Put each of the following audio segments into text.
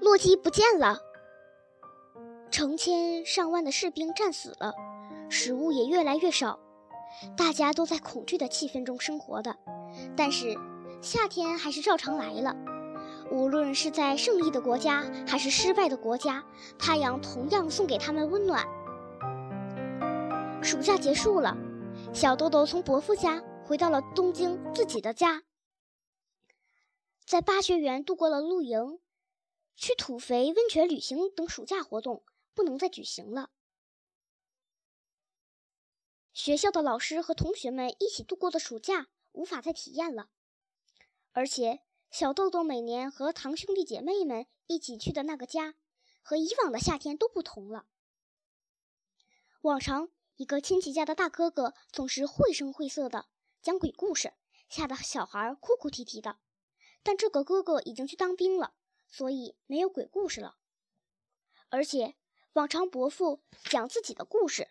洛基不见了，成千上万的士兵战死了，食物也越来越少，大家都在恐惧的气氛中生活的。但是夏天还是照常来了，无论是在胜利的国家还是失败的国家，太阳同样送给他们温暖。暑假结束了，小豆豆从伯父家回到了东京自己的家，在八学园度过了露营。去土肥温泉旅行等暑假活动不能再举行了。学校的老师和同学们一起度过的暑假无法再体验了，而且小豆豆每年和堂兄弟姐妹们一起去的那个家，和以往的夏天都不同了。往常一个亲戚家的大哥哥总是绘声绘色的讲鬼故事，吓得小孩哭哭啼啼的，但这个哥哥已经去当兵了。所以没有鬼故事了，而且往常伯父讲自己的故事，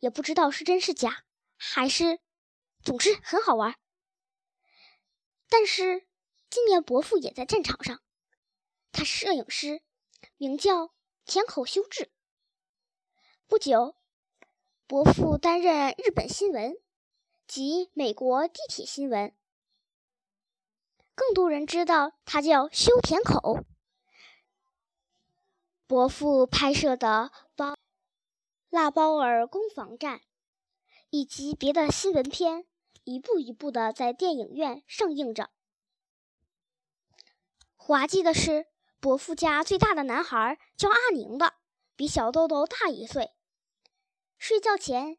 也不知道是真是假，还是，总之很好玩。但是今年伯父也在战场上，他是摄影师，名叫田口修治。不久，伯父担任日本新闻及美国地铁新闻。更多人知道他叫修田口。伯父拍摄的《包腊包尔攻防战》以及别的新闻片，一步一步的在电影院上映着。滑稽的是，伯父家最大的男孩叫阿宁的，比小豆豆大一岁。睡觉前，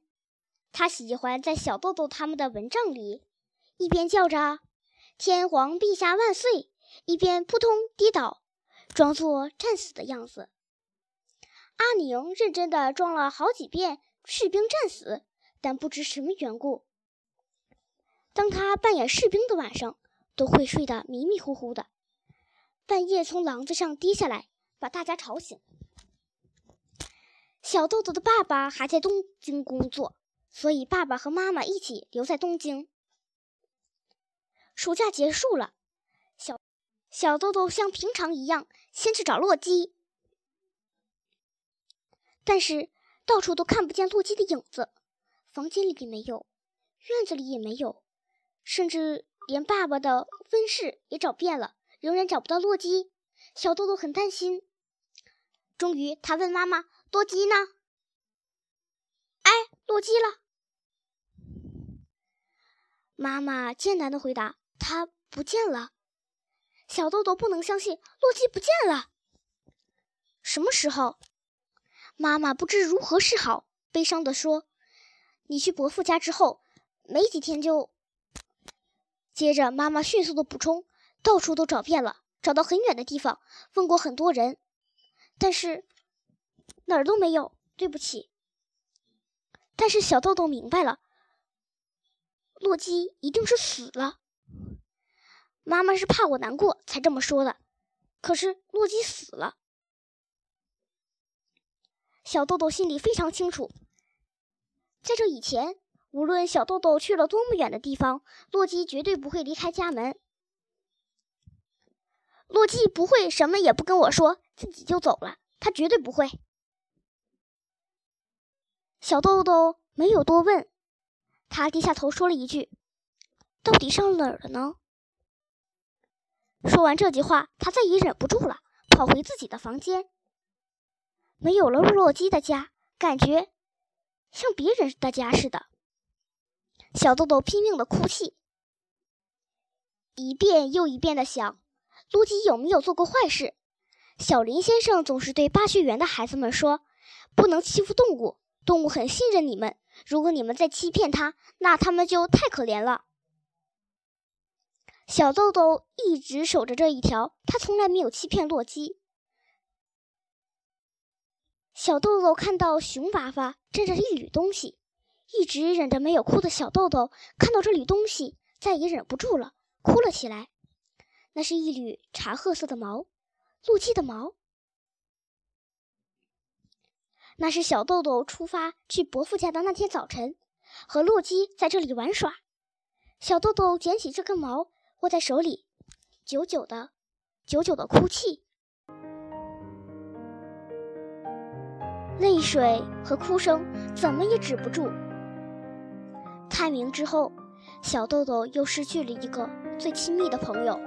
他喜欢在小豆豆他们的蚊帐里，一边叫着。天皇陛下万岁！一边扑通跌倒，装作战死的样子。阿宁认真的装了好几遍士兵战死，但不知什么缘故，当他扮演士兵的晚上，都会睡得迷迷糊糊的，半夜从廊子上跌下来，把大家吵醒。小豆豆的爸爸还在东京工作，所以爸爸和妈妈一起留在东京。暑假结束了，小小豆豆像平常一样先去找洛基，但是到处都看不见洛基的影子，房间里也没有，院子里也没有，甚至连爸爸的温室也找遍了，仍然找不到洛基。小豆豆很担心，终于他问妈妈：“洛基呢？”“哎，洛基了。”妈妈艰难的回答。他不见了，小豆豆不能相信，洛基不见了。什么时候？妈妈不知如何是好，悲伤地说：“你去伯父家之后，没几天就……”接着，妈妈迅速的补充：“到处都找遍了，找到很远的地方，问过很多人，但是哪儿都没有。对不起。”但是小豆豆明白了，洛基一定是死了。妈妈是怕我难过才这么说的，可是洛基死了。小豆豆心里非常清楚，在这以前，无论小豆豆去了多么远的地方，洛基绝对不会离开家门。洛基不会什么也不跟我说，自己就走了，他绝对不会。小豆豆没有多问，他低下头说了一句：“到底上哪儿了呢？”说完这句话，他再也忍不住了，跑回自己的房间。没有了洛基的家，感觉像别人的家似的。小豆豆拼命的哭泣，一遍又一遍的想：洛基有没有做过坏事？小林先生总是对巴学园的孩子们说：“不能欺负动物，动物很信任你们。如果你们再欺骗它，那他们就太可怜了。”小豆豆一直守着这一条，他从来没有欺骗洛基。小豆豆看到熊娃娃枕着一缕东西，一直忍着没有哭的小豆豆看到这缕东西，再也忍不住了，哭了起来。那是一缕茶褐色的毛，洛基的毛。那是小豆豆出发去伯父家的那天早晨，和洛基在这里玩耍。小豆豆捡起这根毛。握在手里，久久的久久的哭泣。泪水和哭声怎么也止不住。开明之后，小豆豆又失去了一个最亲密的朋友。